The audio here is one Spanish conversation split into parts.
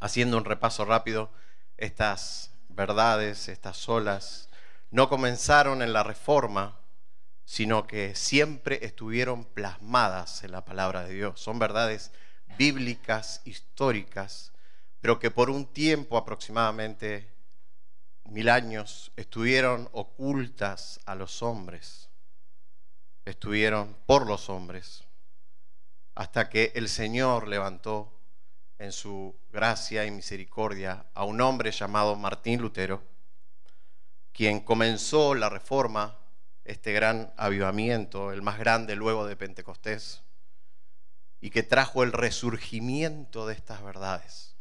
haciendo un repaso rápido, estas verdades, estas olas, no comenzaron en la reforma, sino que siempre estuvieron plasmadas en la palabra de Dios. Son verdades bíblicas, históricas, pero que por un tiempo aproximadamente mil años estuvieron ocultas a los hombres, estuvieron por los hombres, hasta que el Señor levantó en su gracia y misericordia a un hombre llamado Martín Lutero, quien comenzó la reforma, este gran avivamiento, el más grande luego de Pentecostés, y que trajo el resurgimiento de estas verdades,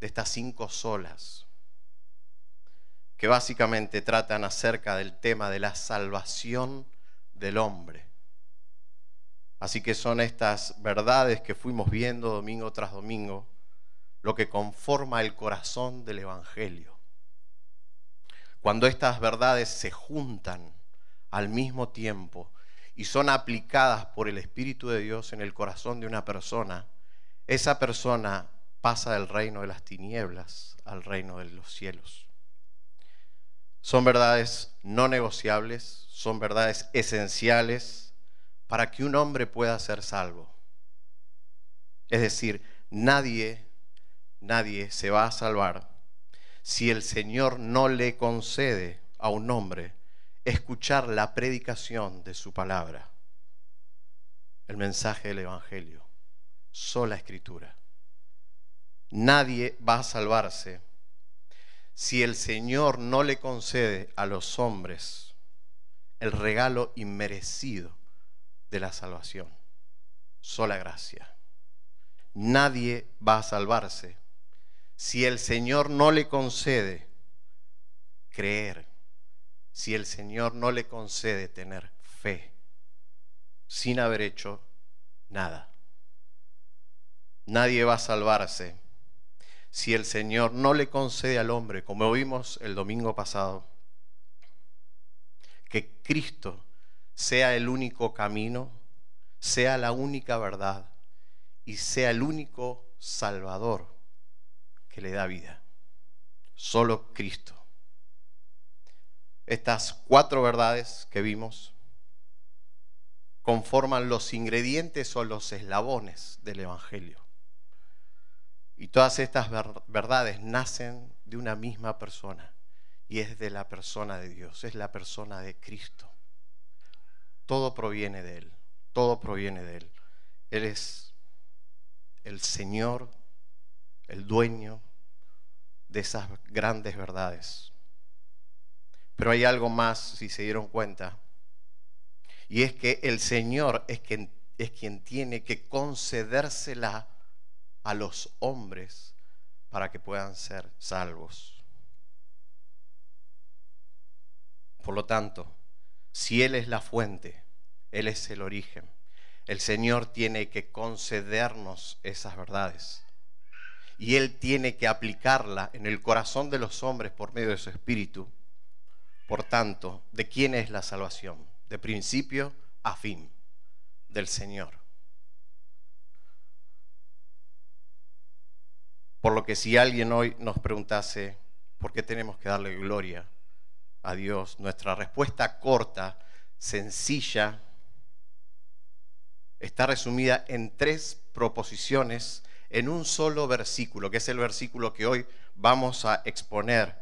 de estas cinco solas, que básicamente tratan acerca del tema de la salvación del hombre. Así que son estas verdades que fuimos viendo domingo tras domingo lo que conforma el corazón del Evangelio. Cuando estas verdades se juntan al mismo tiempo y son aplicadas por el Espíritu de Dios en el corazón de una persona, esa persona pasa del reino de las tinieblas al reino de los cielos. Son verdades no negociables, son verdades esenciales para que un hombre pueda ser salvo. Es decir, nadie, nadie se va a salvar si el Señor no le concede a un hombre escuchar la predicación de su palabra, el mensaje del Evangelio, sola escritura. Nadie va a salvarse si el Señor no le concede a los hombres el regalo inmerecido de la salvación, sola gracia. Nadie va a salvarse si el Señor no le concede creer, si el Señor no le concede tener fe, sin haber hecho nada. Nadie va a salvarse si el Señor no le concede al hombre, como vimos el domingo pasado, que Cristo sea el único camino, sea la única verdad y sea el único Salvador que le da vida. Solo Cristo. Estas cuatro verdades que vimos conforman los ingredientes o los eslabones del Evangelio. Y todas estas verdades nacen de una misma persona y es de la persona de Dios, es la persona de Cristo. Todo proviene de Él, todo proviene de Él. Él es el Señor, el dueño de esas grandes verdades. Pero hay algo más, si se dieron cuenta, y es que el Señor es quien, es quien tiene que concedérsela a los hombres para que puedan ser salvos. Por lo tanto, si Él es la fuente, Él es el origen, el Señor tiene que concedernos esas verdades. Y Él tiene que aplicarla en el corazón de los hombres por medio de su Espíritu. Por tanto, ¿de quién es la salvación? De principio a fin, del Señor. Por lo que si alguien hoy nos preguntase, ¿por qué tenemos que darle gloria a Dios? Nuestra respuesta corta, sencilla, está resumida en tres proposiciones en un solo versículo, que es el versículo que hoy vamos a exponer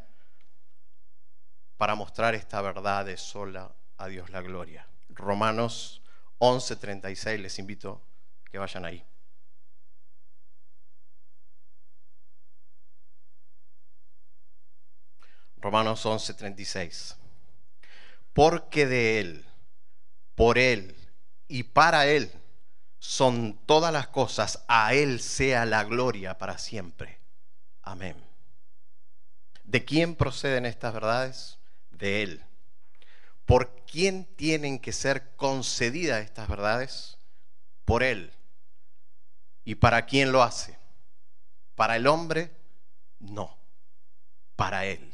para mostrar esta verdad de sola a Dios la gloria. Romanos 11:36, les invito que vayan ahí. Romanos 11:36. Porque de Él, por Él y para Él son todas las cosas, a Él sea la gloria para siempre. Amén. ¿De quién proceden estas verdades? De Él. ¿Por quién tienen que ser concedidas estas verdades? Por Él. ¿Y para quién lo hace? ¿Para el hombre? No, para Él.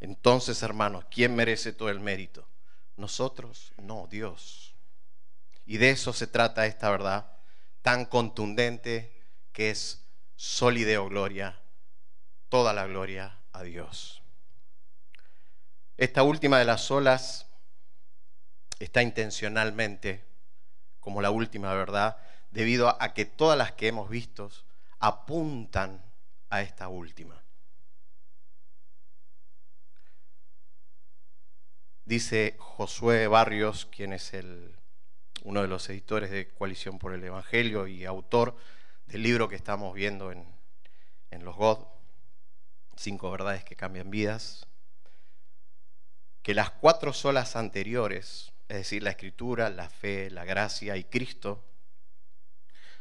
Entonces, hermanos, ¿quién merece todo el mérito? Nosotros, no, Dios. Y de eso se trata esta verdad tan contundente que es solideo gloria, toda la gloria a Dios. Esta última de las olas está intencionalmente como la última verdad, debido a que todas las que hemos visto apuntan a esta última. Dice Josué Barrios, quien es el, uno de los editores de Coalición por el Evangelio y autor del libro que estamos viendo en, en los God, Cinco verdades que cambian vidas, que las cuatro solas anteriores, es decir, la escritura, la fe, la gracia y Cristo,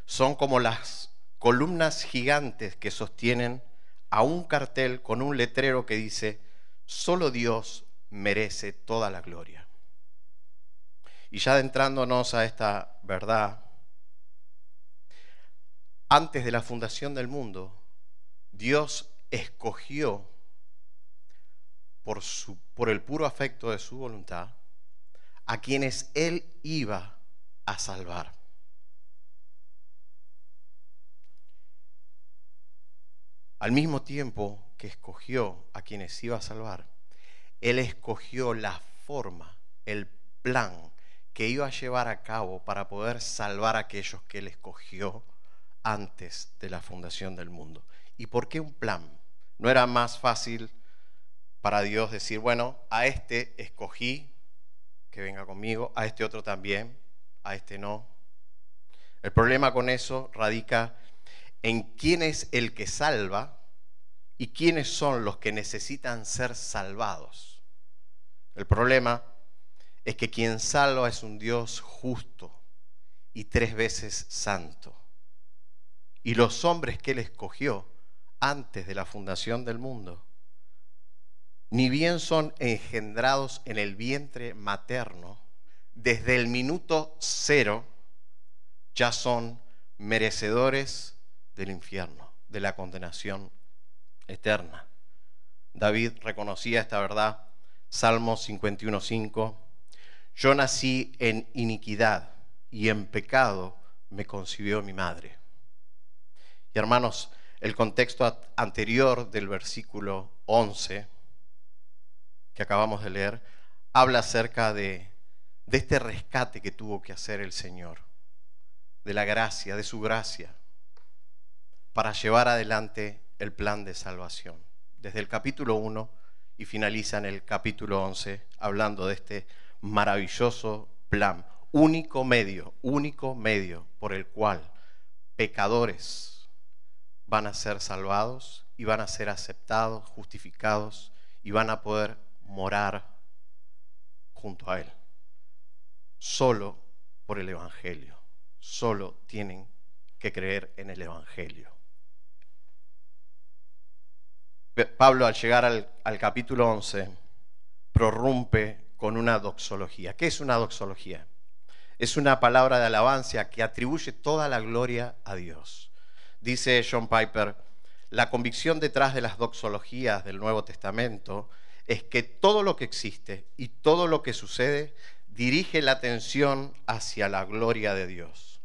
son como las columnas gigantes que sostienen a un cartel con un letrero que dice, solo Dios merece toda la gloria. Y ya adentrándonos a esta verdad, antes de la fundación del mundo, Dios escogió por, por el puro afecto de su voluntad a quienes Él iba a salvar. Al mismo tiempo que escogió a quienes iba a salvar, Él escogió la forma, el plan que iba a llevar a cabo para poder salvar a aquellos que Él escogió antes de la fundación del mundo. ¿Y por qué un plan? ¿No era más fácil para Dios decir, bueno, a este escogí que venga conmigo, a este otro también, a este no? El problema con eso radica en quién es el que salva y quiénes son los que necesitan ser salvados. El problema es que quien salva es un Dios justo y tres veces santo. Y los hombres que él escogió antes de la fundación del mundo, ni bien son engendrados en el vientre materno, desde el minuto cero ya son merecedores del infierno, de la condenación eterna. David reconocía esta verdad. Salmo 51.5. Yo nací en iniquidad y en pecado me concibió mi madre. Y hermanos, el contexto anterior del versículo 11 que acabamos de leer habla acerca de, de este rescate que tuvo que hacer el Señor, de la gracia, de su gracia, para llevar adelante el plan de salvación. Desde el capítulo 1 y finaliza en el capítulo 11 hablando de este maravilloso plan, único medio, único medio por el cual pecadores van a ser salvados y van a ser aceptados, justificados y van a poder morar junto a Él. Solo por el Evangelio. Solo tienen que creer en el Evangelio. Pablo al llegar al, capítulo 11 prorrumpe con una doxología. ¿Qué es una doxología? Es una palabra de alabanza que atribuye toda la gloria a Dios. Dice John Piper, la convicción detrás de las doxologías del Nuevo Testamento es que todo lo que existe y todo lo que sucede dirige la atención hacia la gloria de Dios.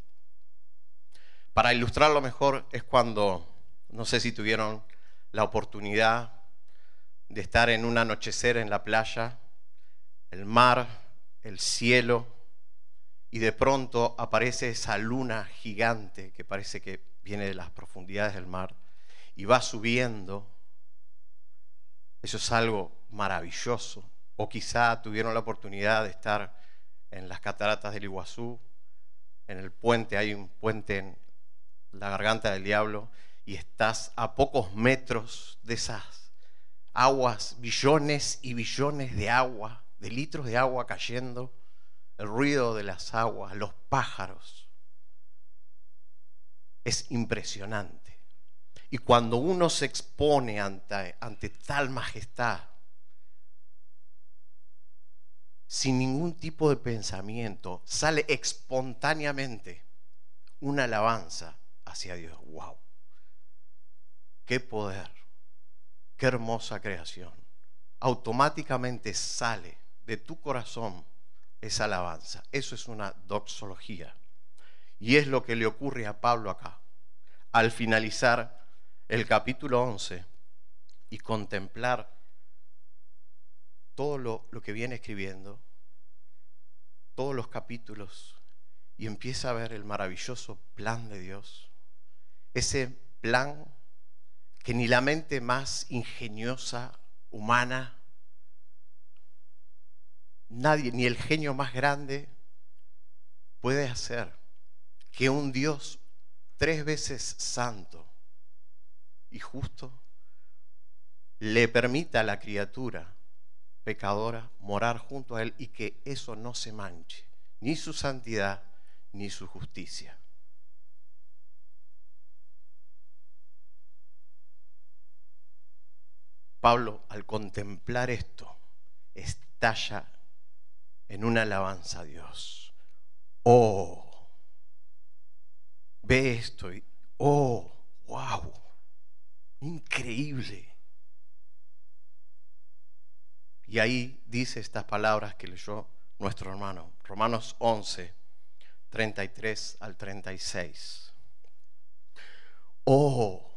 Para ilustrarlo mejor es cuando, no sé si tuvieron la oportunidad de estar en un anochecer en la playa, el mar, el cielo, y de pronto aparece esa luna gigante que parece que viene de las profundidades del mar y va subiendo. Eso es algo maravilloso. O quizá tuvieron la oportunidad de estar en las cataratas del Iguazú, en el puente, hay un puente en la garganta del diablo, y estás a pocos metros de esas aguas, billones y billones de agua, de litros de agua cayendo, el ruido de las aguas, los pájaros es impresionante. Y cuando uno se expone ante, tal majestad, sin ningún tipo de pensamiento, sale espontáneamente una alabanza hacia Dios. ¡Wow! ¡Qué poder! ¡Qué hermosa creación! Automáticamente sale de tu corazón esa alabanza. Eso es una doxología. Y es lo que le ocurre a Pablo acá. Al finalizar el capítulo 11 y contemplar todo lo, lo que viene escribiendo, todos los capítulos, y empieza a ver el maravilloso plan de Dios, ese plan que ni la mente más ingeniosa, humana, nadie, ni el genio más grande puede hacer que un Dios tres veces santo y justo le permita a la criatura pecadora morar junto a Él y que eso no se manche, ni su santidad ni su justicia. Pablo, al contemplar esto, estalla en una alabanza a Dios. Oh, ve esto y, oh, wow, increíble. Y ahí dice estas palabras que leyó nuestro hermano, Romanos 11, 33 al 36. Oh,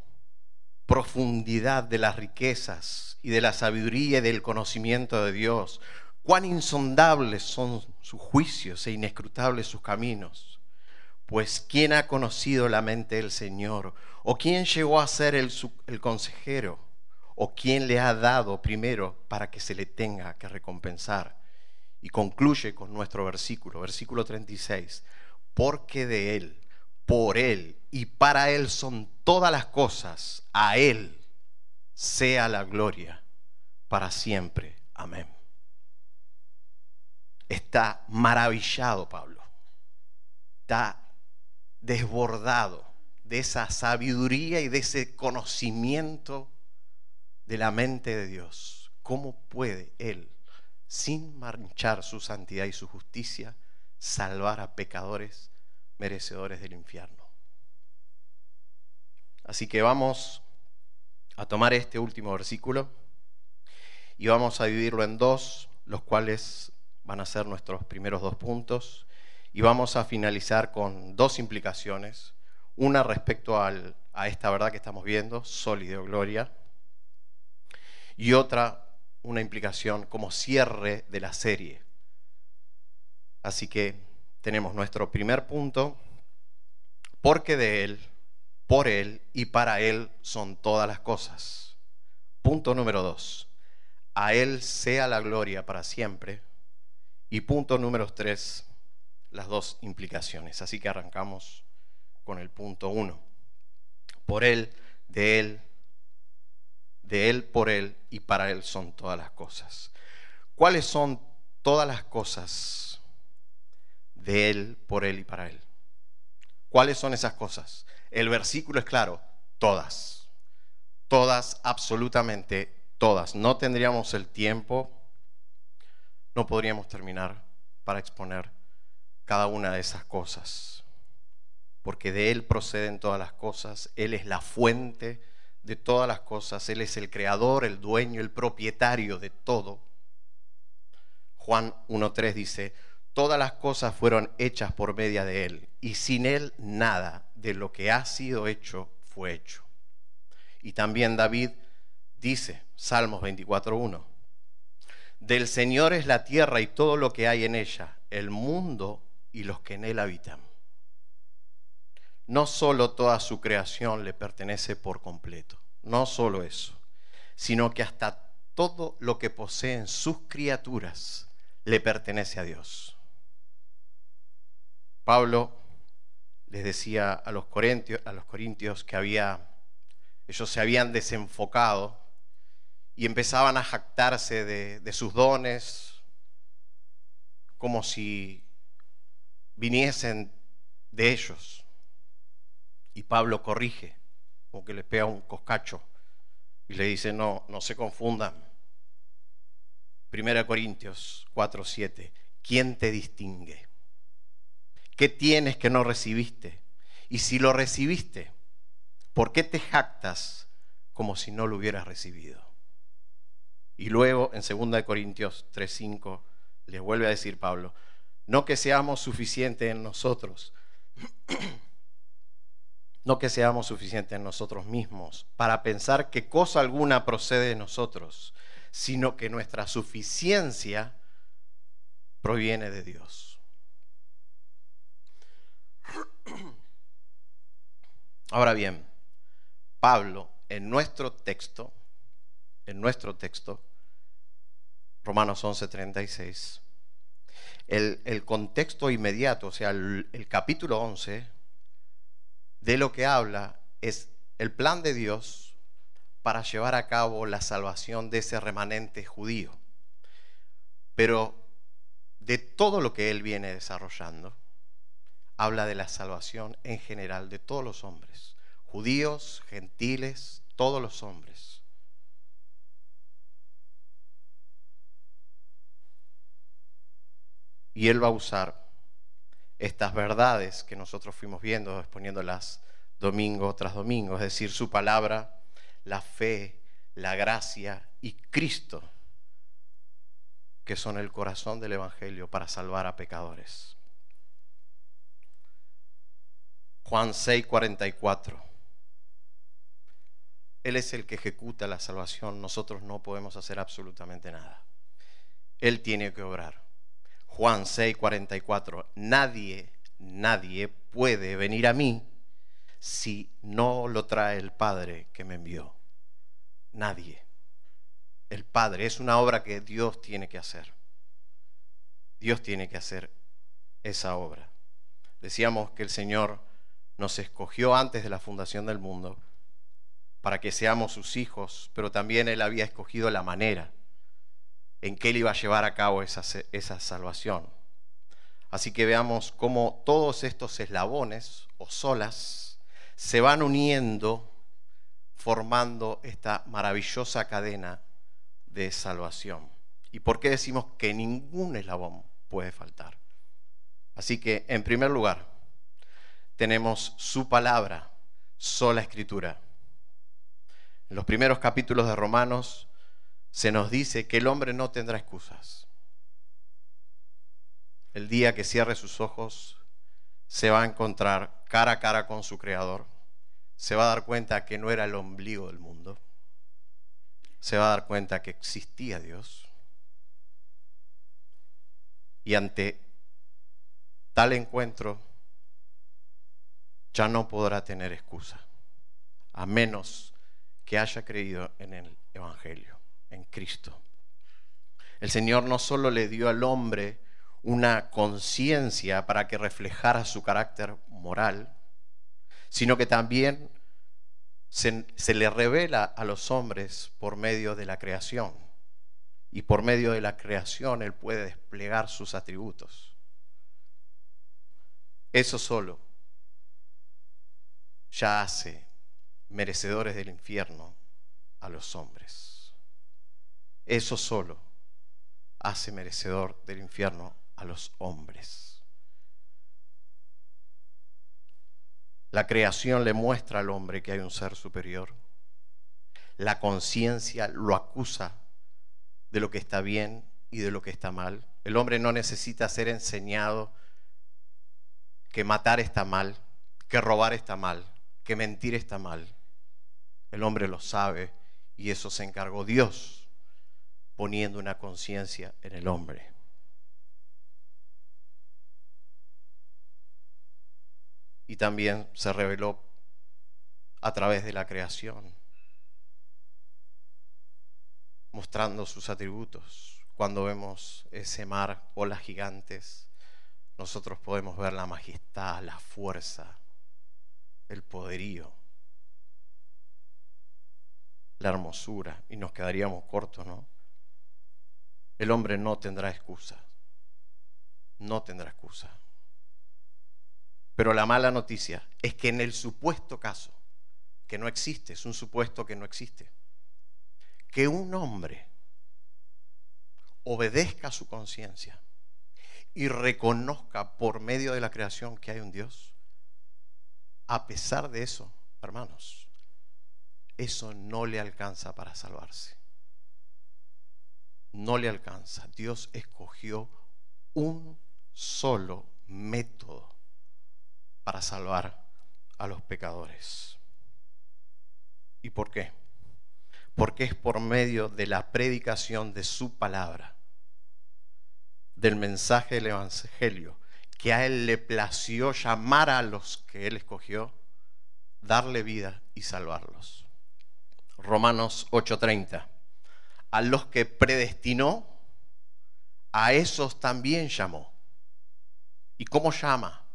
profundidad de las riquezas y de la sabiduría y del conocimiento de Dios. Cuán insondables son sus juicios e inescrutables sus caminos. Pues ¿quién ha conocido la mente del Señor? ¿O quién llegó a ser el, el consejero? ¿O quién le ha dado primero para que se le tenga que recompensar? Y concluye con nuestro versículo, versículo 36. Porque de Él, por Él y para Él son todas las cosas, a Él sea la gloria para siempre. Amén. Está maravillado Pablo, está desbordado de esa sabiduría y de ese conocimiento de la mente de Dios. ¿Cómo puede Él, sin manchar su santidad y su justicia, salvar a pecadores merecedores del infierno? Así que vamos a tomar este último versículo y vamos a dividirlo en dos, los cuales van a ser nuestros primeros dos puntos, y vamos a finalizar con dos implicaciones, una respecto a esta verdad que estamos viendo, sólido gloria, y otra, una implicación como cierre de la serie. Así que tenemos nuestro primer punto, porque de Él, por Él y para Él son todas las cosas. Punto número dos, a Él sea la gloria para siempre. Y punto número tres, las dos implicaciones. Así que arrancamos con el punto uno. Por Él, de Él, de Él, por Él y para Él son todas las cosas. ¿Cuáles son todas las cosas de Él, por Él y para Él? ¿Cuáles son esas cosas? El versículo es claro, todas. Todas, absolutamente todas. No tendríamos el tiempo, no podríamos terminar para exponer cada una de esas cosas. Porque de Él proceden todas las cosas, Él es la fuente de todas las cosas, Él es el creador, el dueño, el propietario de todo. Juan 1.3 dice, todas las cosas fueron hechas por media de Él, y sin Él nada de lo que ha sido hecho fue hecho. Y también David dice, Salmos 24.1, del Señor es la tierra y todo lo que hay en ella, el mundo y los que en él habitan. No solo toda su creación le pertenece por completo, no solo eso, sino que hasta todo lo que poseen sus criaturas le pertenece a Dios. Pablo les decía a los corintios, que había, ellos se habían desenfocado y empezaban a jactarse de, sus dones como si viniesen de ellos. Y Pablo corrige, como que le pega un coscacho y le dice, no, no se confundan. Primera Corintios 4, 7. ¿Quién te distingue? ¿Qué tienes que no recibiste? Y si lo recibiste, ¿por qué te jactas como si no lo hubieras recibido? Y luego en 2 Corintios 3:5 les vuelve a decir Pablo, no que seamos suficientes en nosotros, No que seamos suficientes en nosotros mismos para pensar que cosa alguna procede de nosotros, sino que nuestra suficiencia proviene de Dios. Ahora bien, Pablo en nuestro texto, en nuestro texto, Romanos 11:36, el, el, contexto inmediato, o sea, el, el capítulo 11, de lo que habla es el plan de Dios para llevar a cabo la salvación de ese remanente judío. Pero de todo lo que él viene desarrollando, habla de la salvación en general de todos los hombres, judíos, gentiles, todos los hombres. Y él va a usar estas verdades que nosotros fuimos viendo, exponiéndolas domingo tras domingo, es decir, su palabra, la fe, la gracia y Cristo, que son el corazón del Evangelio para salvar a pecadores. Juan 6, 44. Él es el que ejecuta la salvación, nosotros no podemos hacer absolutamente nada. Él tiene que obrar. Juan 6, 44. Nadie, nadie puede venir a mí si no lo trae el Padre que me envió. Nadie. El Padre es una obra que Dios tiene que hacer. Dios tiene que hacer esa obra. Decíamos que el Señor nos escogió antes de la fundación del mundo para que seamos sus hijos, pero también Él había escogido la manera en que Él iba a llevar a cabo esa, esa salvación. Así que veamos cómo todos estos eslabones o solas se van uniendo formando esta maravillosa cadena de salvación. ¿Y por qué decimos que ningún eslabón puede faltar? Así que, en primer lugar, tenemos su palabra, sola escritura. En los primeros capítulos de Romanos se nos dice que el hombre no tendrá excusas. El día que cierre sus ojos, se va a encontrar cara a cara con su Creador. Se va a dar cuenta que no era el ombligo del mundo. Se va a dar cuenta que existía Dios. Y ante tal encuentro, ya no podrá tener excusa, a menos que haya creído en el Evangelio, en Cristo. El Señor no solo le dio al hombre una conciencia para que reflejara su carácter moral, sino que también se, le revela a los hombres por medio de la creación. Y por medio de la creación Él puede desplegar sus atributos. Eso solo ya hace merecedores del infierno a los hombres. Eso solo hace merecedor del infierno a los hombres. La creación le muestra al hombre que hay un ser superior. La conciencia lo acusa de lo que está bien y de lo que está mal. El hombre no necesita ser enseñado que matar está mal, que robar está mal que mentir está mal. El hombre lo sabe y eso se encargó Dios poniendo una conciencia en el hombre. Y también se reveló a través de la creación, mostrando sus atributos. Cuando vemos ese mar, olas gigantes, nosotros podemos ver la majestad, la fuerza, el poderío, la hermosura, y nos quedaríamos cortos, ¿no? El hombre no tendrá excusa, no tendrá excusa. Pero la mala noticia es que en el supuesto caso, que no existe, es un supuesto que no existe, que un hombre obedezca a su conciencia y reconozca por medio de la creación que hay un Dios, a pesar de eso, hermanos, eso no le alcanza para salvarse. No le alcanza. Dios escogió un solo método para salvar a los pecadores. ¿Y por qué? Porque es por medio de la predicación de su palabra, del mensaje del Evangelio, que a Él le plació llamar a los que Él escogió, darle vida y salvarlos. Romanos 8:30. A los que predestinó, a esos también llamó. ¿Y cómo llama?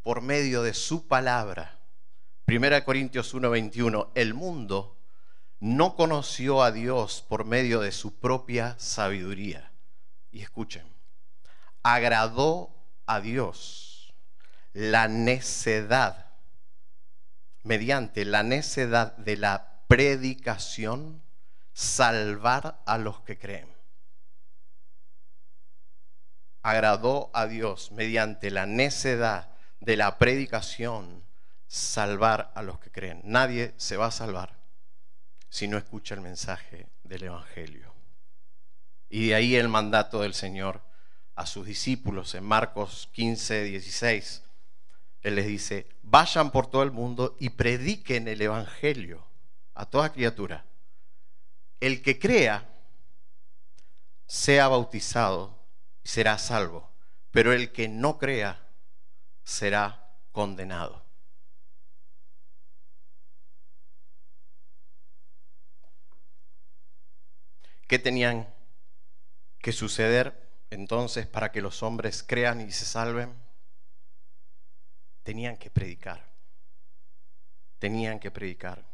Por medio de su palabra. Primera Corintios 1:21. El mundo no conoció a Dios por medio de su propia sabiduría. Y escuchen, agradó a Dios la necedad, mediante la necedad de la predicación, salvar a los que creen. Agradó a Dios mediante la necedad de la predicación, salvar a los que creen. Nadie se va a salvar si no escucha el mensaje del Evangelio. Y de ahí el mandato del Señor a sus discípulos en Marcos 15, 16. Él les dice, vayan por todo el mundo y prediquen el Evangelio a toda criatura. El que crea sea bautizado y será salvo, pero el que no crea será condenado. ¿Qué tenían que suceder entonces para que los hombres crean y se salven? Tenían que predicar. Tenían que predicar.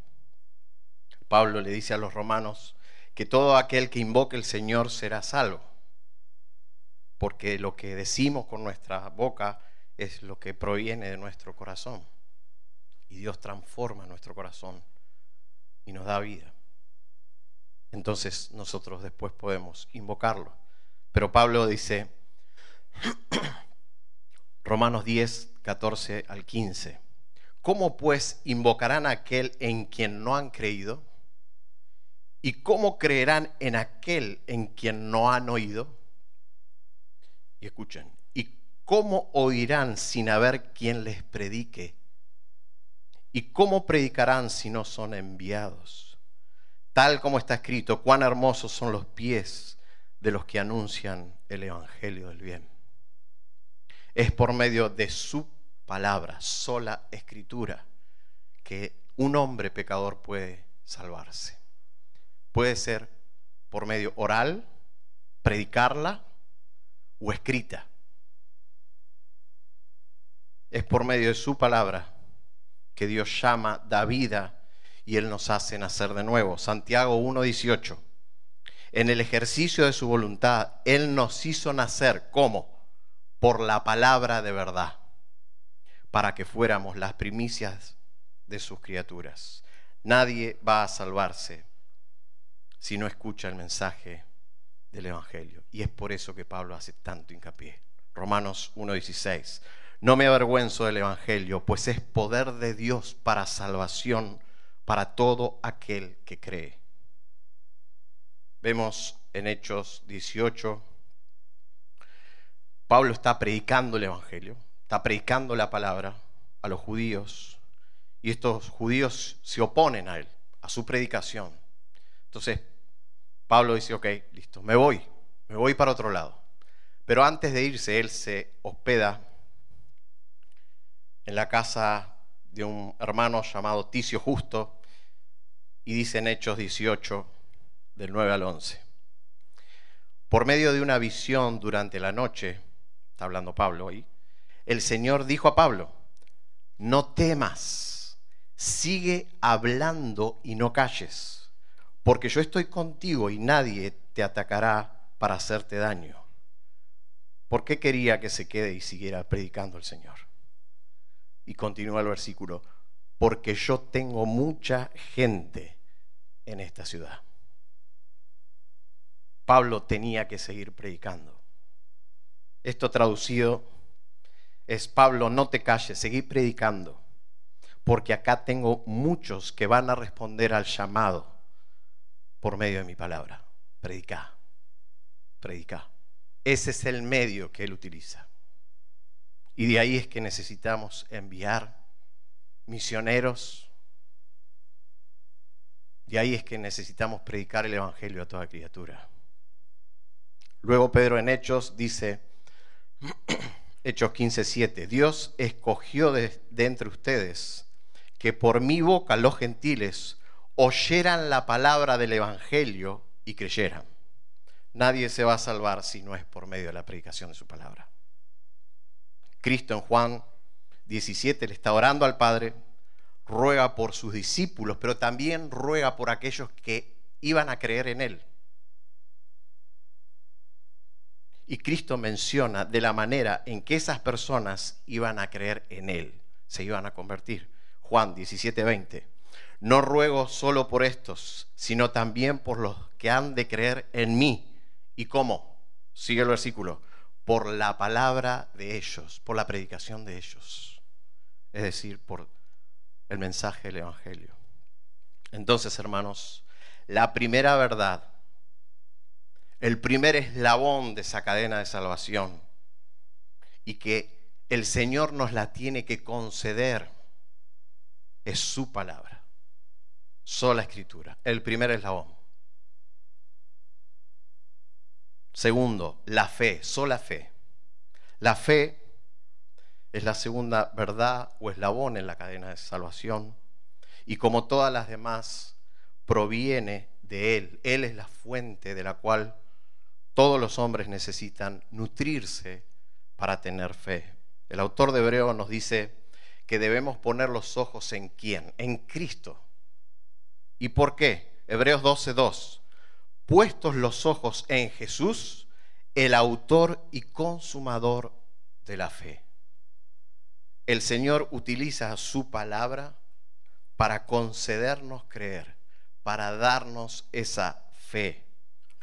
Pablo le dice a los romanos que todo aquel que invoque el Señor será salvo. Porque lo que decimos con nuestra boca es lo que proviene de nuestro corazón. Y Dios transforma nuestro corazón y nos da vida entonces nosotros después podemos invocarlo. Pero Pablo dice, Romanos 10, 14 al 15, ¿cómo pues invocarán a aquel en quien no han creído? ¿Y cómo creerán en aquel en quien no han oído? Y escuchen, ¿y cómo oirán sin haber quien les predique? ¿Y cómo predicarán si no son enviados? tal como está escrito, cuán hermosos son los pies de los que anuncian el Evangelio del bien. Es por medio de su palabra, sola escritura, que un hombre pecador puede salvarse. Puede ser por medio oral, predicarla o escrita. Es por medio de su palabra que Dios llama, da vida y Él nos hace nacer de nuevo. Santiago 1.18. En el ejercicio de su voluntad, Él nos hizo nacer. ¿Cómo? Por la palabra de verdad, para que fuéramos las primicias de sus criaturas. Nadie va a salvarse si no escucha el mensaje del Evangelio. Y es por eso que Pablo hace tanto hincapié. Romanos 1.16. No me avergüenzo del Evangelio, pues es poder de Dios para salvación para todo aquel que cree. Vemos en Hechos 18, Pablo está predicando el Evangelio, está predicando la palabra a los judíos y estos judíos se oponen a él, a su predicación. Entonces, Pablo dice, ok, listo, me voy, me voy para otro lado. Pero antes de irse, él se hospeda en la casa de un hermano llamado Ticio Justo, y dice en Hechos 18, del 9 al 11. Por medio de una visión durante la noche, está hablando Pablo ahí, el Señor dijo a Pablo, no temas, sigue hablando y no calles, porque yo estoy contigo y nadie te atacará para hacerte daño. ¿Por qué quería que se quede y siguiera predicando el Señor? Y continúa el versículo, porque yo tengo mucha gente en esta ciudad. Pablo tenía que seguir predicando. Esto traducido es, Pablo, no te calles, seguí predicando, porque acá tengo muchos que van a responder al llamado por medio de mi palabra. Predica, predica. Ese es el medio que él utiliza. Y de ahí es que necesitamos enviar misioneros. Y ahí es que necesitamos predicar el Evangelio a toda criatura. Luego Pedro en Hechos dice, Hechos 15:7, Dios escogió de, de entre ustedes que por mi boca los gentiles oyeran la palabra del Evangelio y creyeran. Nadie se va a salvar si no es por medio de la predicación de su palabra. Cristo en Juan 17 le está orando al Padre, ruega por sus discípulos, pero también ruega por aquellos que iban a creer en Él. Y Cristo menciona de la manera en que esas personas iban a creer en Él, se iban a convertir. Juan 17, 20. No ruego solo por estos, sino también por los que han de creer en mí. ¿Y cómo? Sigue el versículo. Por la palabra de ellos, por la predicación de ellos. Es decir, por el mensaje del Evangelio. Entonces, hermanos, la primera verdad, el primer eslabón de esa cadena de salvación y que el Señor nos la tiene que conceder es su palabra, sola escritura, el primer eslabón. Segundo, la fe, sola fe. La fe es la segunda verdad o eslabón en la cadena de salvación y como todas las demás proviene de Él. Él es la fuente de la cual todos los hombres necesitan nutrirse para tener fe. El autor de Hebreo nos dice que debemos poner los ojos en quién, en Cristo. ¿Y por qué? Hebreos 12:2. Puestos los ojos en Jesús, el autor y consumador de la fe el Señor utiliza su palabra para concedernos creer, para darnos esa fe.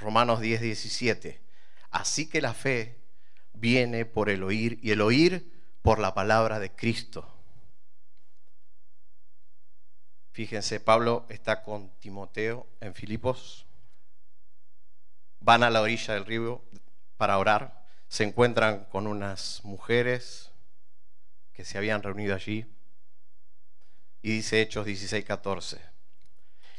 Romanos 10, 17. Así que la fe viene por el oír y el oír por la palabra de Cristo. Fíjense, Pablo está con Timoteo en Filipos. Van a la orilla del río para orar. Se encuentran con unas mujeres que se habían reunido allí. Y dice Hechos 16, 14.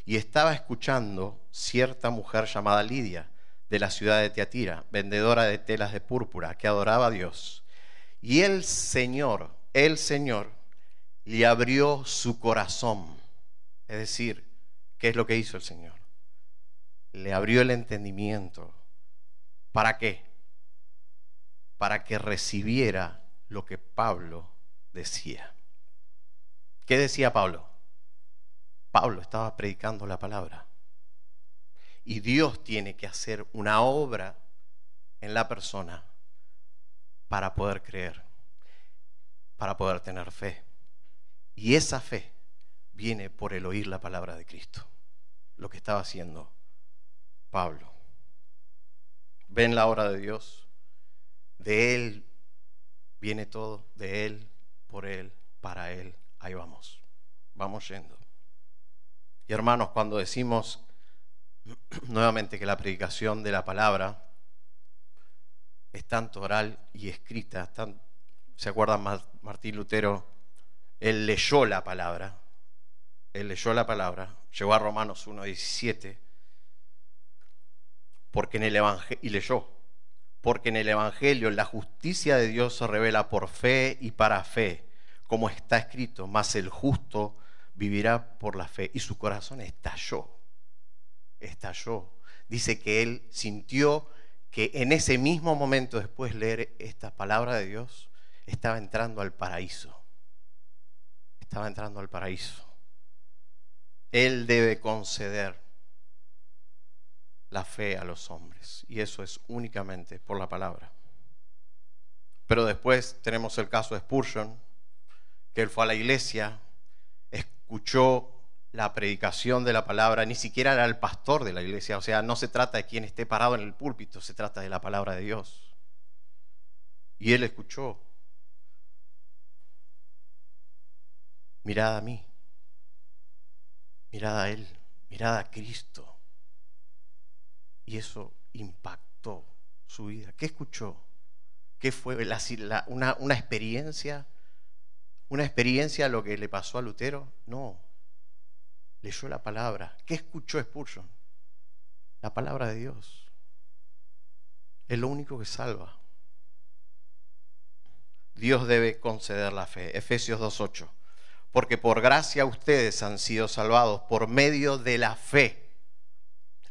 Y estaba escuchando cierta mujer llamada Lidia, de la ciudad de Teatira, vendedora de telas de púrpura, que adoraba a Dios. Y el Señor, el Señor, le abrió su corazón. Es decir, ¿qué es lo que hizo el Señor? Le abrió el entendimiento. ¿Para qué? Para que recibiera lo que Pablo decía. ¿Qué decía Pablo? Pablo estaba predicando la palabra. Y Dios tiene que hacer una obra en la persona para poder creer, para poder tener fe. Y esa fe viene por el oír la palabra de Cristo, lo que estaba haciendo Pablo. ¿Ven la obra de Dios? De Él viene todo, de Él por Él, para Él. Ahí vamos, vamos yendo. Y hermanos, cuando decimos nuevamente que la predicación de la palabra es tanto oral y escrita, ¿se acuerdan Martín Lutero? Él leyó la palabra, él leyó la palabra, llegó a Romanos 1.17, porque en el Evangelio, y leyó, porque en el Evangelio la justicia de Dios se revela por fe y para fe, como está escrito, mas el justo vivirá por la fe. Y su corazón estalló, estalló. Dice que él sintió que en ese mismo momento, después de leer esta palabra de Dios, estaba entrando al paraíso. Estaba entrando al paraíso. Él debe conceder la fe a los hombres. Y eso es únicamente por la palabra. Pero después tenemos el caso de Spurgeon, que él fue a la iglesia, escuchó la predicación de la palabra, ni siquiera era el pastor de la iglesia, o sea, no se trata de quien esté parado en el púlpito, se trata de la palabra de Dios. Y él escuchó, mirad a mí, mirad a Él, mirad a Cristo. Y eso impactó su vida. ¿Qué escuchó? ¿Qué fue una, una experiencia? Una experiencia lo que le pasó a Lutero? No. Leyó la palabra. ¿Qué escuchó Spurgeon? La palabra de Dios. Es lo único que salva. Dios debe conceder la fe. Efesios 2.8. Porque por gracia ustedes han sido salvados por medio de la fe.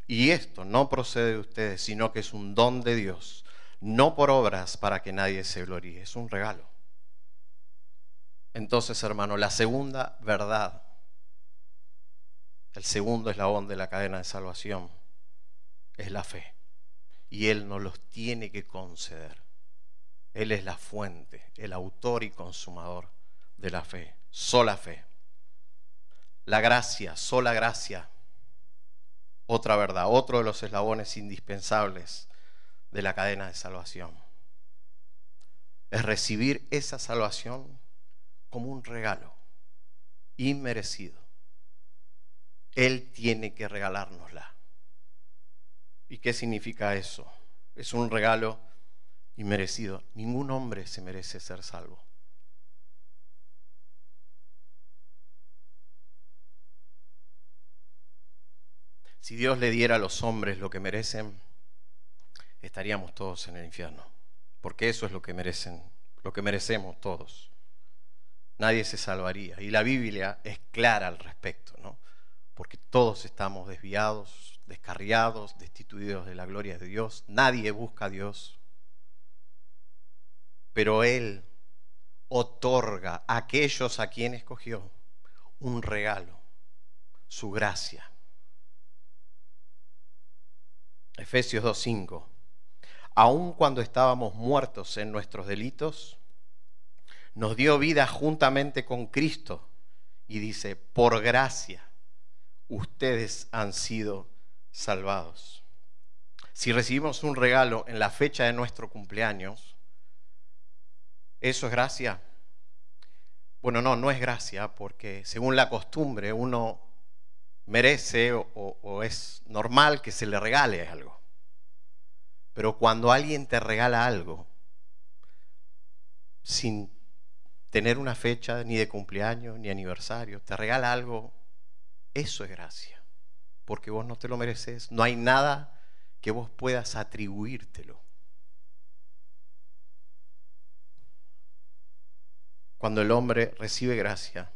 Y esto no procede de ustedes, sino que es un don de Dios, no por obras para que nadie se gloríe, es un regalo. Entonces, hermano, la segunda verdad, el segundo eslabón de la cadena de salvación, es la fe. Y Él nos los tiene que conceder. Él es la fuente, el autor y consumador de la fe, sola fe. La gracia, sola gracia, otra verdad, otro de los eslabones indispensables de la cadena de salvación. Es recibir esa salvación como un regalo inmerecido. Él tiene que regalárnosla. ¿Y qué significa eso? Es un regalo inmerecido. Ningún hombre se merece ser salvo. Si Dios le diera a los hombres lo que merecen, estaríamos todos en el infierno, porque eso es lo que merecen, lo que merecemos todos. Nadie se salvaría y la Biblia es clara al respecto, ¿no? Porque todos estamos desviados, descarriados, destituidos de la gloria de Dios. Nadie busca a Dios, pero Él otorga a aquellos a quien escogió un regalo, su gracia. Efesios 2.5. Aun cuando estábamos muertos en nuestros delitos, nos dio vida juntamente con Cristo. Y dice, por gracia, ustedes han sido salvados. Si recibimos un regalo en la fecha de nuestro cumpleaños, ¿eso es gracia? Bueno, no, no es gracia, porque según la costumbre uno merece o, es normal que se le regale algo. Pero cuando alguien te regala algo, sin tener una fecha ni de cumpleaños ni aniversario, te regala algo, eso es gracia. Porque vos no te lo mereces, no hay nada que vos puedas atribuírtelo. Cuando el hombre recibe gracia,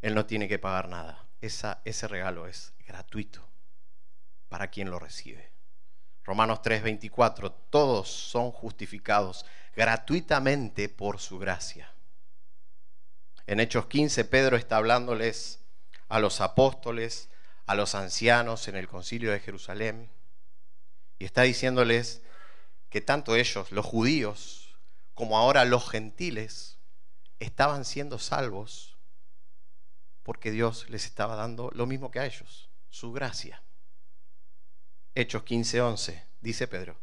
él no tiene que pagar nada ese regalo es gratuito para quien lo recibe. Romanos 3:24, todos son justificados gratuitamente por su gracia. En Hechos 15, Pedro está hablándoles a los apóstoles, a los ancianos en el concilio de Jerusalén, y está diciéndoles que tanto ellos, los judíos, como ahora los gentiles, estaban siendo salvos porque Dios les estaba dando lo mismo que a ellos, su gracia. Hechos 15:11, dice Pedro,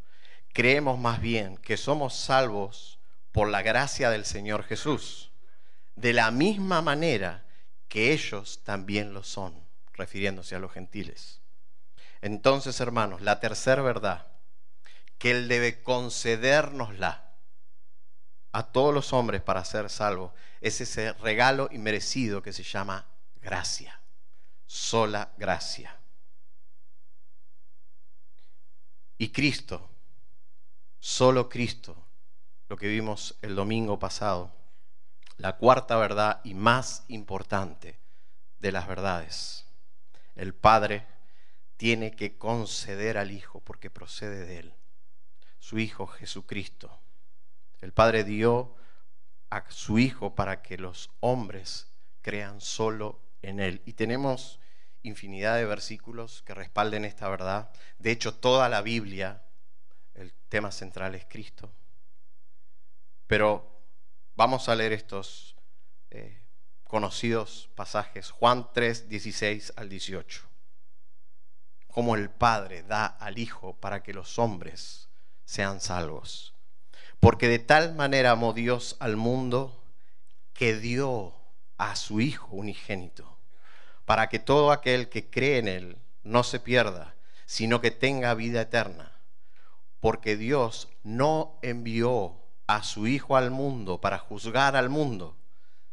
creemos más bien que somos salvos por la gracia del Señor Jesús, de la misma manera que ellos también lo son, refiriéndose a los gentiles. Entonces, hermanos, la tercera verdad, que Él debe concedernosla a todos los hombres para ser salvos, es ese regalo inmerecido que se llama gracia, sola gracia. Y Cristo, solo Cristo, lo que vimos el domingo pasado, la cuarta verdad y más importante de las verdades. El Padre tiene que conceder al Hijo porque procede de Él, su Hijo Jesucristo. El Padre dio a su Hijo para que los hombres crean solo en Él. Y tenemos infinidad de versículos que respalden esta verdad. De hecho, toda la Biblia, el tema central es Cristo. Pero vamos a leer estos eh, conocidos pasajes. Juan 3, 16 al 18. Como el Padre da al Hijo para que los hombres sean salvos. Porque de tal manera amó Dios al mundo que dio a su Hijo unigénito para que todo aquel que cree en Él no se pierda, sino que tenga vida eterna. Porque Dios no envió a su Hijo al mundo para juzgar al mundo,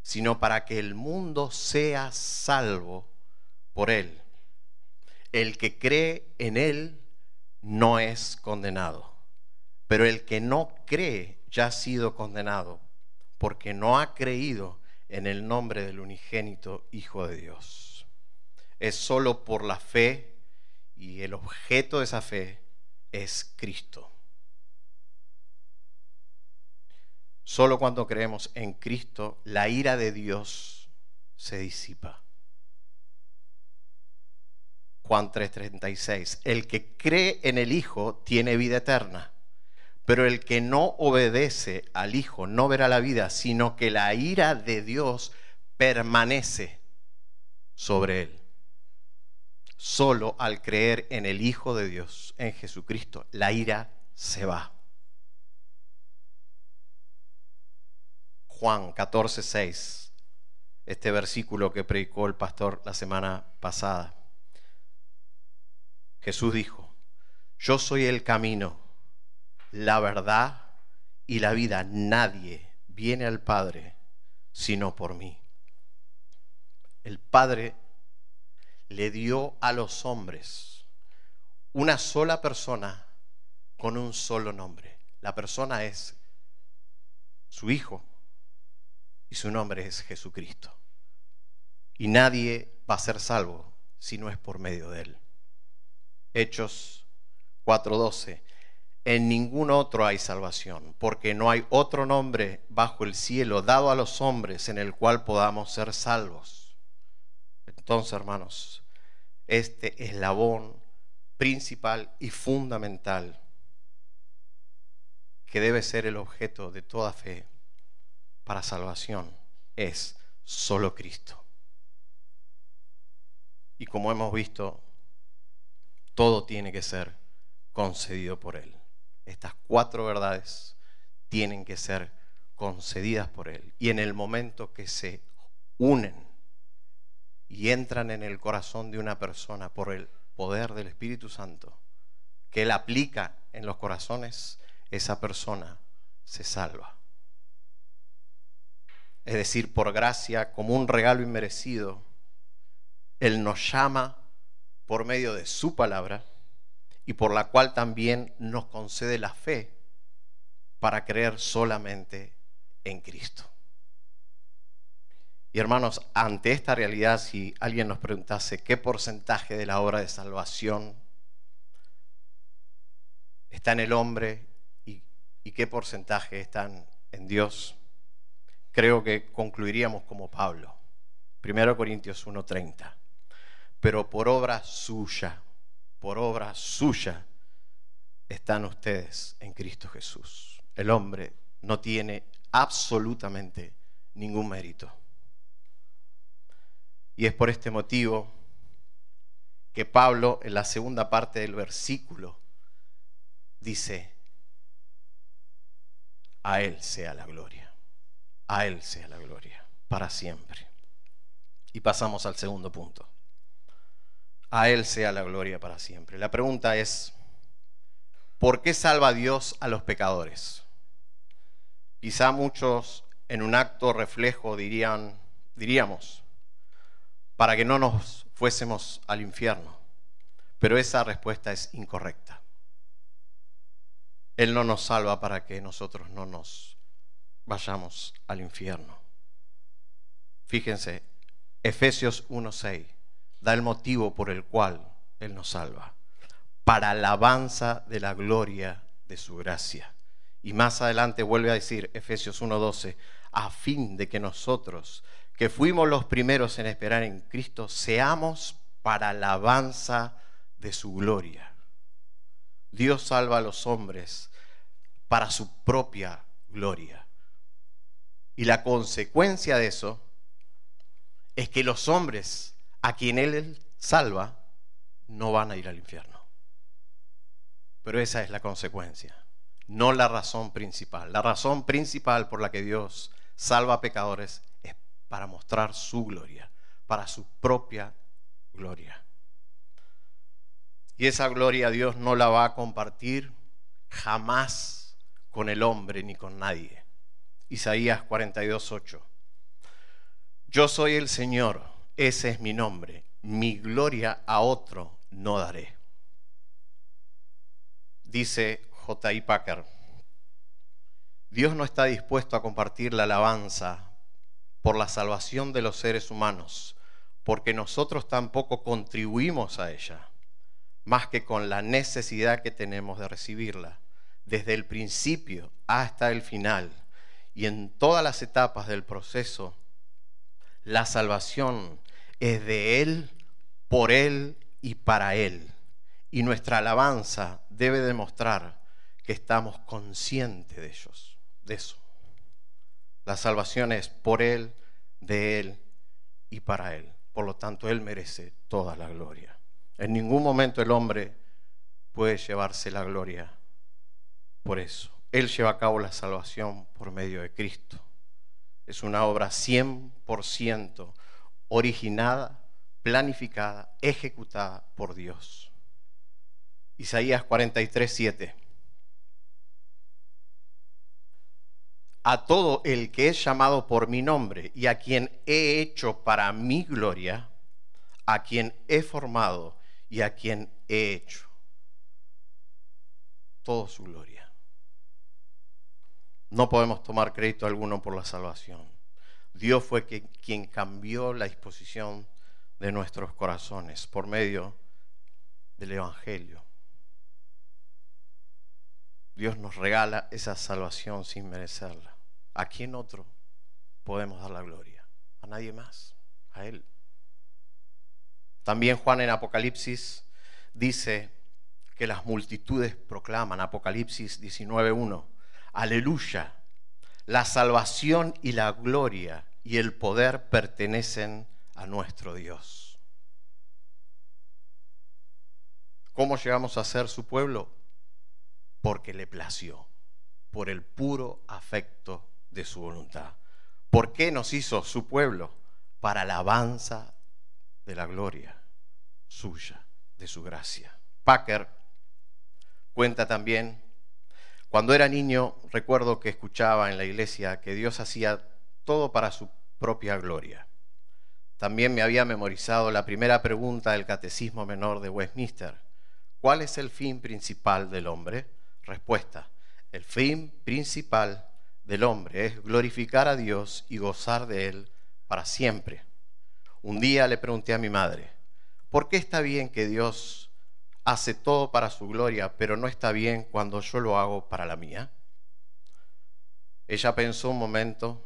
sino para que el mundo sea salvo por él. El que cree en él no es condenado, pero el que no cree ya ha sido condenado, porque no ha creído en el nombre del unigénito Hijo de Dios. Es solo por la fe y el objeto de esa fe es Cristo. Solo cuando creemos en Cristo, la ira de Dios se disipa. Juan 3:36, el que cree en el Hijo tiene vida eterna, pero el que no obedece al Hijo no verá la vida, sino que la ira de Dios permanece sobre él. Solo al creer en el Hijo de Dios, en Jesucristo, la ira se va. Juan 14:6, este versículo que predicó el pastor la semana pasada. Jesús dijo, yo soy el camino, la verdad y la vida. Nadie viene al Padre sino por mí. El Padre le dio a los hombres una sola persona con un solo nombre. La persona es su Hijo y su nombre es Jesucristo. Y nadie va a ser salvo si no es por medio de él. Hechos 4:12. En ningún otro hay salvación, porque no hay otro nombre bajo el cielo dado a los hombres en el cual podamos ser salvos. Entonces, hermanos, este eslabón principal y fundamental que debe ser el objeto de toda fe para salvación es solo Cristo. Y como hemos visto, todo tiene que ser concedido por Él. Estas cuatro verdades tienen que ser concedidas por Él. Y en el momento que se unen y entran en el corazón de una persona por el poder del Espíritu Santo, que Él aplica en los corazones, esa persona se salva. Es decir, por gracia, como un regalo inmerecido, Él nos llama por medio de su palabra y por la cual también nos concede la fe para creer solamente en Cristo. Y hermanos, ante esta realidad, si alguien nos preguntase qué porcentaje de la obra de salvación está en el hombre y, qué porcentaje está en Dios, creo que concluiríamos como Pablo. 1 Corintios 1:30. Pero por obra suya, por obra suya, están ustedes en Cristo Jesús. El hombre no tiene absolutamente ningún mérito. Y es por este motivo que Pablo en la segunda parte del versículo dice, a Él sea la gloria, a Él sea la gloria, para siempre. Y pasamos al segundo punto. A Él sea la gloria para siempre. La pregunta es, ¿por qué salva Dios a los pecadores? Quizá muchos en un acto reflejo dirían, diríamos, para que no nos fuésemos al infierno. Pero esa respuesta es incorrecta. Él no nos salva para que nosotros no nos vayamos al infierno. Fíjense, Efesios 1.6 da el motivo por el cual Él nos salva. Para alabanza de la gloria de su gracia. Y más adelante vuelve a decir Efesios 1.12, a fin de que nosotros, que fuimos los primeros en esperar en Cristo, seamos para alabanza de su gloria. Dios salva a los hombres para su propia gloria. Y la consecuencia de eso es que los hombres a quien Él salva no van a ir al infierno. Pero esa es la consecuencia, no la razón principal. La razón principal por la que Dios salva a pecadores para mostrar su gloria, para su propia gloria. Y esa gloria Dios no la va a compartir jamás con el hombre ni con nadie. Isaías 42:8. Yo soy el Señor, ese es mi nombre, mi gloria a otro no daré. Dice J.I. Packer, Dios no está dispuesto a compartir la alabanza por la salvación de los seres humanos, porque nosotros tampoco contribuimos a ella, más que con la necesidad que tenemos de recibirla, desde el principio hasta el final y en todas las etapas del proceso la salvación es de Él, por Él y para Él. Y nuestra alabanza debe demostrar que estamos conscientes de ellos, de eso. La salvación es por Él, de Él y para Él. Por lo tanto, Él merece toda la gloria. En ningún momento el hombre puede llevarse la gloria por eso. Él lleva a cabo la salvación por medio de Cristo es una obra 100% originada, planificada, ejecutada por Dios. Isaías 43, 7. A todo el que es llamado por mi nombre y a quien he hecho para mi gloria, a quien he formado y a quien he hecho. Todo su gloria. No podemos tomar crédito alguno por la salvación. Dios fue quien cambió la disposición de nuestros corazones por medio del Evangelio. Dios nos regala esa salvación sin merecerla. ¿A quién otro podemos dar la gloria? A nadie más, a Él. También Juan en Apocalipsis dice que las multitudes proclaman, Apocalipsis 19.1, Aleluya. La salvación y la gloria y el poder pertenecen a nuestro Dios. ¿Cómo llegamos a ser su pueblo? Porque le plació, por el puro afecto de su voluntad. ¿Por qué nos hizo su pueblo? Para alabanza de la gloria suya, de su gracia. Packer cuenta también cuando era niño recuerdo que escuchaba en la iglesia que Dios hacía todo para su propia gloria. También me había memorizado la primera pregunta del Catecismo Menor de Westminster. ¿Cuál es el fin principal del hombre? Respuesta. El fin principal del hombre es glorificar a Dios y gozar de Él para siempre. Un día le pregunté a mi madre, ¿por qué está bien que Dios hace todo para su gloria, pero no está bien cuando yo lo hago para la mía? Ella pensó un momento,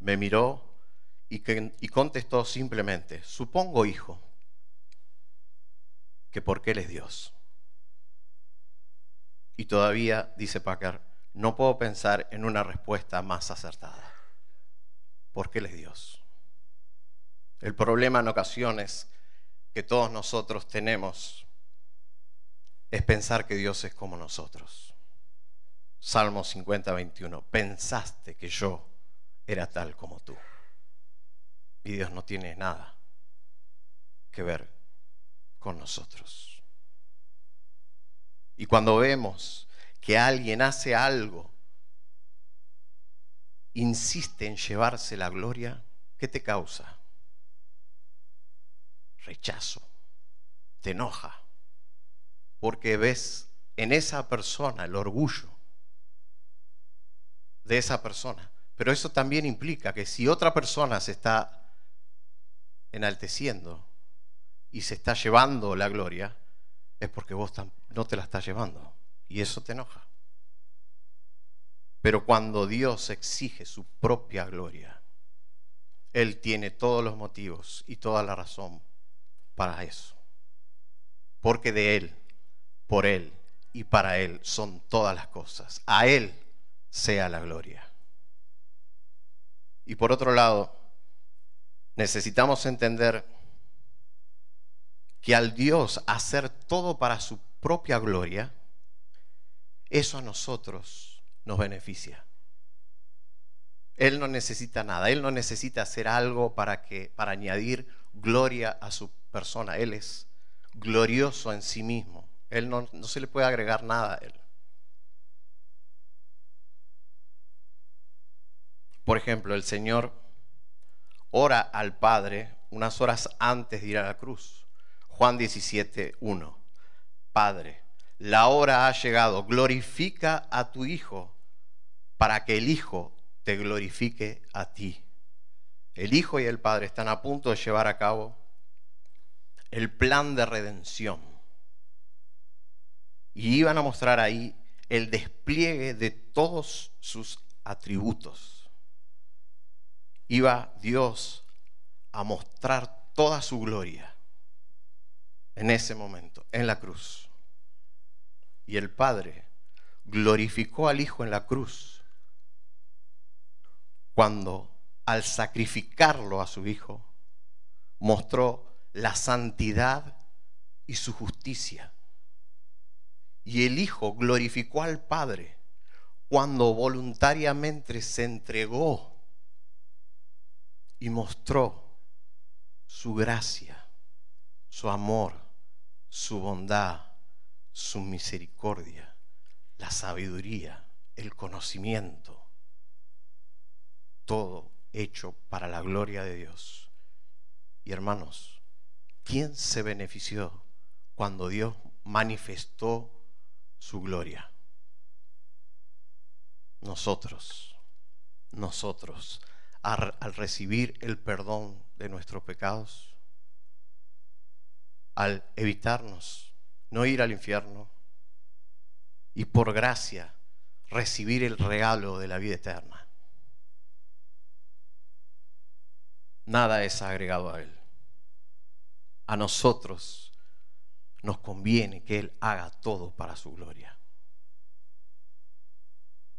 me miró y, y contestó simplemente, supongo, hijo, que porque Él es Dios. Y todavía, dice Packer, no puedo pensar en una respuesta más acertada. Porque Él es Dios. El problema en ocasiones que todos nosotros tenemos es pensar que Dios es como nosotros. Salmo 50, 21. Pensaste que yo era tal como tú. Y Dios no tiene nada que ver con nosotros. Y cuando vemos que alguien hace algo, insiste en llevarse la gloria, ¿qué te causa? Rechazo, te enoja porque ves en esa persona el orgullo de esa persona. Pero eso también implica que si otra persona se está enalteciendo y se está llevando la gloria, es porque vos no te la estás llevando. Y eso te enoja. Pero cuando Dios exige su propia gloria, Él tiene todos los motivos y toda la razón para eso. Porque de Él por Él y para Él son todas las cosas. A Él sea la gloria. Y por otro lado, necesitamos entender que al Dios hacer todo para su propia gloria, eso a nosotros nos beneficia. Él no necesita nada, Él no necesita hacer algo para, que, para añadir gloria a su persona. Él es glorioso en sí mismo. Él no, se le puede agregar nada a él. Por ejemplo, el Señor ora al Padre unas horas antes de ir a la cruz. Juan 17, 1. Padre, la hora ha llegado, glorifica a tu Hijo para que el Hijo te glorifique a ti. El Hijo y el Padre están a punto de llevar a cabo el plan de redención. Y iban a mostrar ahí el despliegue de todos sus atributos. Iba Dios a mostrar toda su gloria en ese momento, en la cruz. Y el Padre glorificó al Hijo en la cruz cuando al sacrificarlo a su Hijo mostró la santidad y su justicia. Y el Hijo glorificó al Padre cuando voluntariamente se entregó y mostró su gracia, su amor, su bondad, su misericordia, la sabiduría, el conocimiento, todo hecho para la gloria de Dios. Y hermanos, ¿quién se benefició cuando Dios manifestó su gloria? nosotros, nosotros, al, recibir el perdón de nuestros pecados, al evitarnos no ir al infierno y por gracia recibir el regalo de la vida eterna. Nada es agregado a Él. A nosotros nos conviene que Él haga todo para su gloria.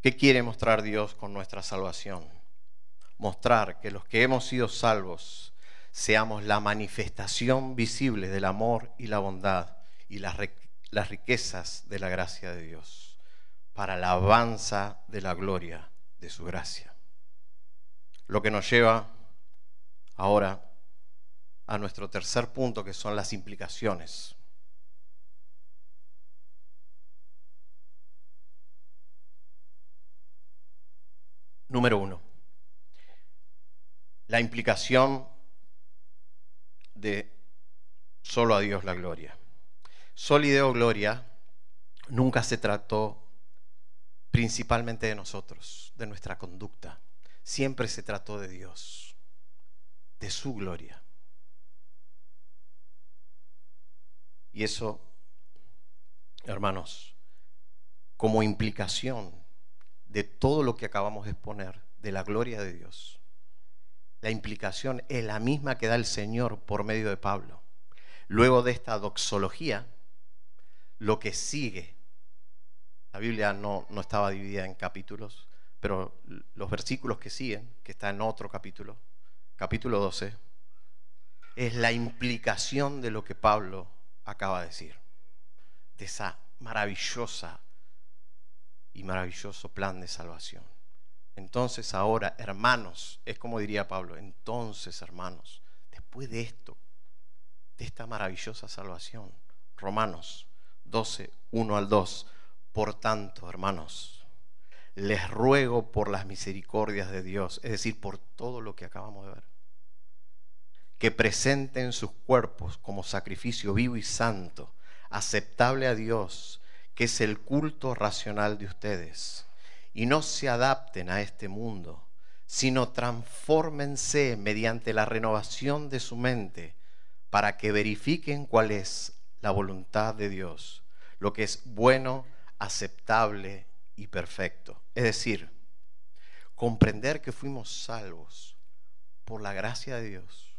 ¿Qué quiere mostrar Dios con nuestra salvación? Mostrar que los que hemos sido salvos seamos la manifestación visible del amor y la bondad y las, riquezas de la gracia de Dios para la alabanza de la gloria de su gracia. Lo que nos lleva ahora a nuestro tercer punto, que son las implicaciones. Número uno, la implicación de solo a Dios la gloria. Solideo Gloria nunca se trató principalmente de nosotros, de nuestra conducta. Siempre se trató de Dios, de su gloria. Y eso, hermanos, como implicación de todo lo que acabamos de exponer, de la gloria de Dios. La implicación es la misma que da el Señor por medio de Pablo. Luego de esta doxología, lo que sigue, la Biblia no, no estaba dividida en capítulos, pero los versículos que siguen, que está en otro capítulo, capítulo 12, es la implicación de lo que Pablo acaba de decir, de esa maravillosa y maravilloso plan de salvación. Entonces ahora, hermanos, es como diría Pablo, entonces, hermanos, después de esto, de esta maravillosa salvación, Romanos 12, 1 al 2, por tanto, hermanos, les ruego por las misericordias de Dios, es decir, por todo lo que acabamos de ver, que presenten sus cuerpos como sacrificio vivo y santo, aceptable a Dios, que es el culto racional de ustedes. Y no se adapten a este mundo, sino transfórmense mediante la renovación de su mente para que verifiquen cuál es la voluntad de Dios, lo que es bueno, aceptable y perfecto. Es decir, comprender que fuimos salvos por la gracia de Dios,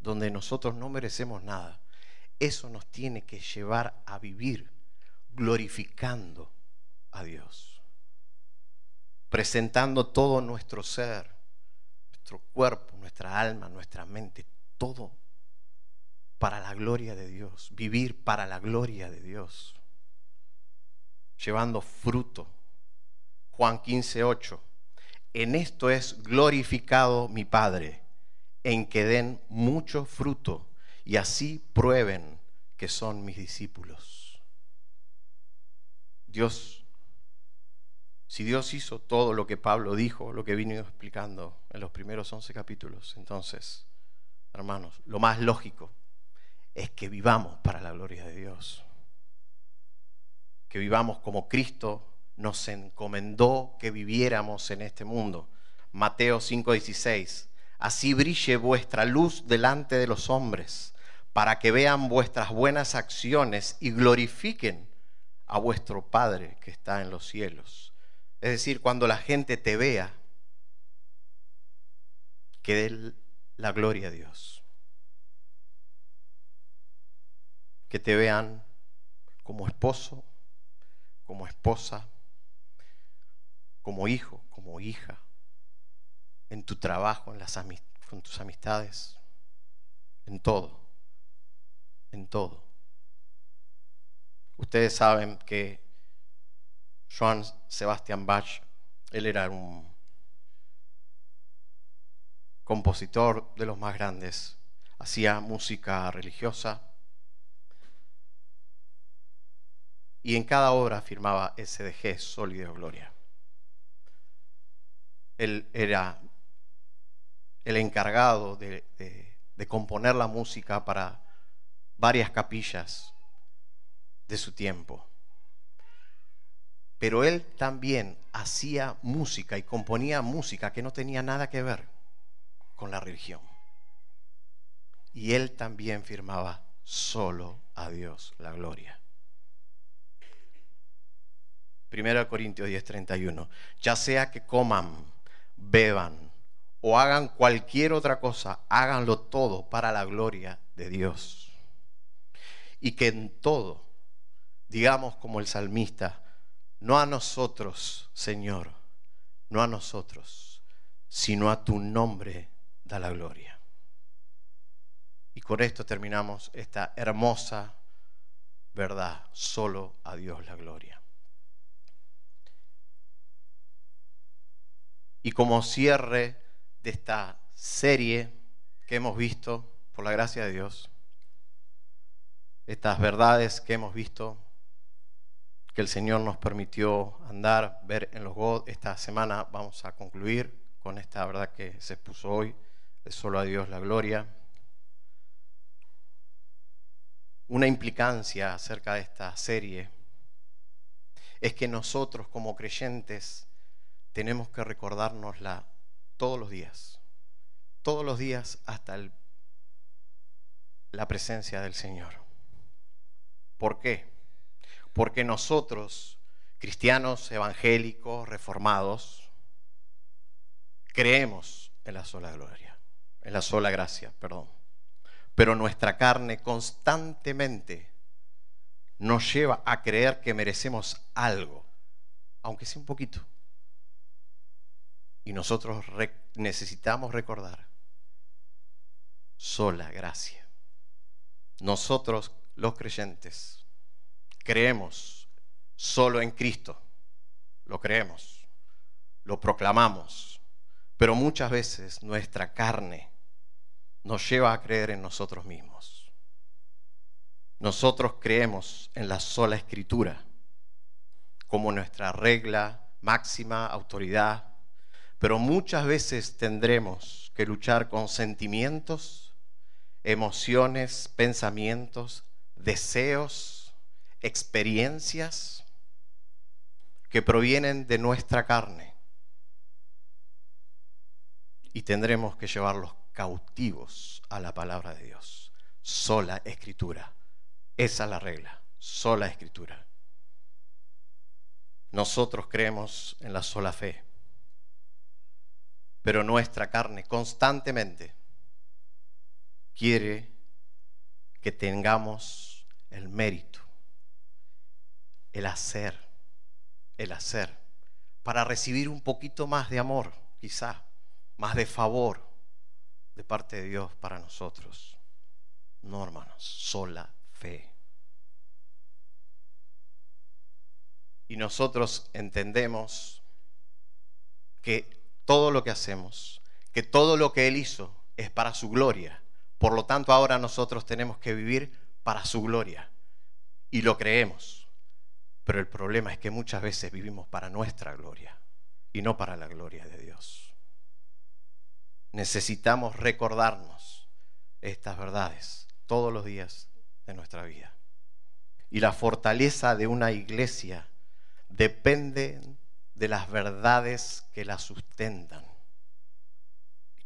donde nosotros no merecemos nada. Eso nos tiene que llevar a vivir glorificando a Dios, presentando todo nuestro ser, nuestro cuerpo, nuestra alma, nuestra mente, todo para la gloria de Dios, vivir para la gloria de Dios, llevando fruto. Juan 15, 8. En esto es glorificado mi Padre, en que den mucho fruto y así prueben que son mis discípulos. Dios Si Dios hizo todo lo que Pablo dijo, lo que vino explicando en los primeros 11 capítulos, entonces, hermanos, lo más lógico es que vivamos para la gloria de Dios. Que vivamos como Cristo nos encomendó que viviéramos en este mundo. Mateo 5:16. Así brille vuestra luz delante de los hombres, para que vean vuestras buenas acciones y glorifiquen a vuestro Padre que está en los cielos. Es decir, cuando la gente te vea, que dé la gloria a Dios. Que te vean como esposo, como esposa, como hijo, como hija, en tu trabajo, en las con tus amistades, en todo, en todo. Ustedes saben que Joan Sebastian Bach, él era un compositor de los más grandes, hacía música religiosa y en cada obra firmaba SDG, Sólido Gloria. Él era el encargado de, de componer la música para varias capillas de su tiempo. Pero él también hacía música y componía música que no tenía nada que ver con la religión. Y él también firmaba solo a Dios la gloria. 1 Corintios 10:31. Ya sea que coman, beban o hagan cualquier otra cosa, háganlo todo para la gloria de Dios. Y que en todo, digamos como el salmista, no a nosotros, Señor, no a nosotros, sino a tu nombre da la gloria. Y con esto terminamos esta hermosa verdad, solo a Dios la gloria. Y como cierre de esta serie que hemos visto, por la gracia de Dios, estas verdades que hemos visto que el Señor nos permitió andar, ver en los God. Esta semana vamos a concluir con esta verdad que se expuso hoy, de solo a Dios la gloria. Una implicancia acerca de esta serie es que nosotros como creyentes tenemos que recordárnosla todos los días, todos los días hasta la presencia del Señor. ¿Por qué? Porque nosotros, cristianos evangélicos, reformados, creemos en la sola gloria, en la sola gracia, perdón. Pero nuestra carne constantemente nos lleva a creer que merecemos algo, aunque sea un poquito. Y nosotros necesitamos recordar sola gracia. Nosotros los creyentes creemos solo en Cristo. Lo creemos, lo proclamamos, pero muchas veces nuestra carne nos lleva a creer en nosotros mismos. Nosotros creemos en la sola escritura como nuestra regla máxima autoridad, pero muchas veces tendremos que luchar con sentimientos, emociones, pensamientos, deseos, experiencias que provienen de nuestra carne y tendremos que llevarlos cautivos a la palabra de Dios. Sola escritura. Esa es la regla. Sola escritura. Nosotros creemos en la sola fe, pero nuestra carne constantemente quiere que tengamos el mérito el hacer, el hacer, para recibir un poquito más de amor, quizá, más de favor de parte de Dios para nosotros. No, hermanos, sola fe. Y nosotros entendemos que todo lo que hacemos, que todo lo que Él hizo es para su gloria. Por lo tanto, ahora nosotros tenemos que vivir para su gloria. Y lo creemos Pero el problema es que muchas veces vivimos para nuestra gloria y no para la gloria de Dios. Necesitamos recordarnos estas verdades todos los días de nuestra vida. Y la fortaleza de una iglesia depende de las verdades que la sustentan.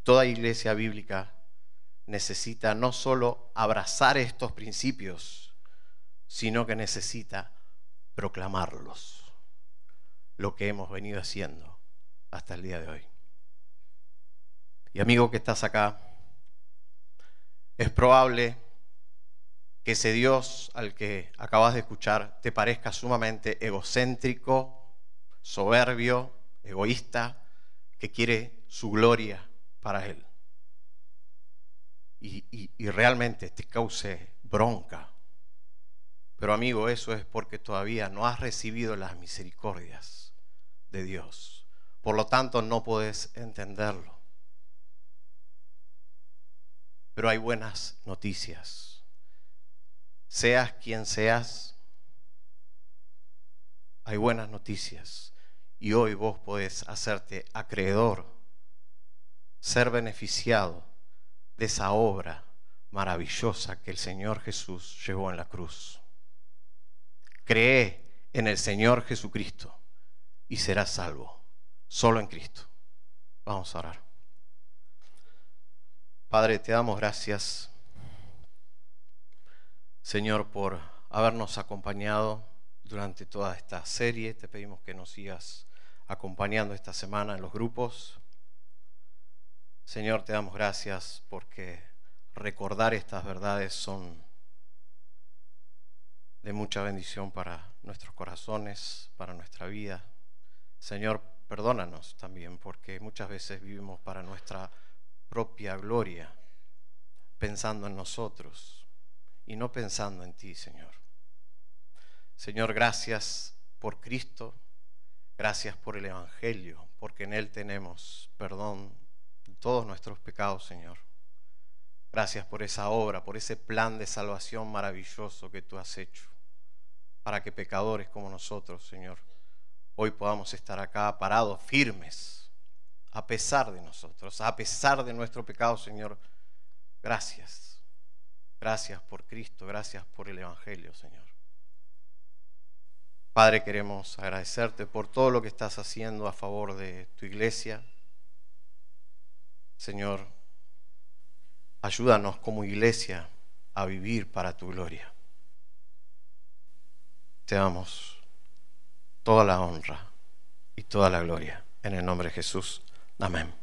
Toda iglesia bíblica necesita no solo abrazar estos principios, sino que necesita proclamarlos, lo que hemos venido haciendo hasta el día de hoy. Y amigo que estás acá, es probable que ese Dios al que acabas de escuchar te parezca sumamente egocéntrico, soberbio, egoísta, que quiere su gloria para Él. Y, y realmente te cause bronca. Pero amigo, eso es porque todavía no has recibido las misericordias de Dios. Por lo tanto, no puedes entenderlo. Pero hay buenas noticias. Seas quien seas, hay buenas noticias. Y hoy vos podés hacerte acreedor, ser beneficiado de esa obra maravillosa que el Señor Jesús llevó en la cruz. Cree en el Señor Jesucristo y serás salvo, solo en Cristo. Vamos a orar. Padre, te damos gracias, Señor, por habernos acompañado durante toda esta serie. Te pedimos que nos sigas acompañando esta semana en los grupos. Señor, te damos gracias porque recordar estas verdades son de mucha bendición para nuestros corazones, para nuestra vida. Señor, perdónanos también porque muchas veces vivimos para nuestra propia gloria, pensando en nosotros y no pensando en ti, Señor. Señor, gracias por Cristo, gracias por el Evangelio, porque en Él tenemos perdón de todos nuestros pecados, Señor. Gracias por esa obra, por ese plan de salvación maravilloso que tú has hecho, para que pecadores como nosotros, Señor, hoy podamos estar acá parados, firmes a pesar de nosotros, a pesar de nuestro pecado, Señor. Gracias. Gracias por Cristo, gracias por el Evangelio, Señor. Padre, queremos agradecerte por todo lo que estás haciendo a favor de tu iglesia. Señor, ayúdanos como iglesia a vivir para tu gloria. Te damos toda la honra y toda la gloria. En el nombre de Jesús. Amén.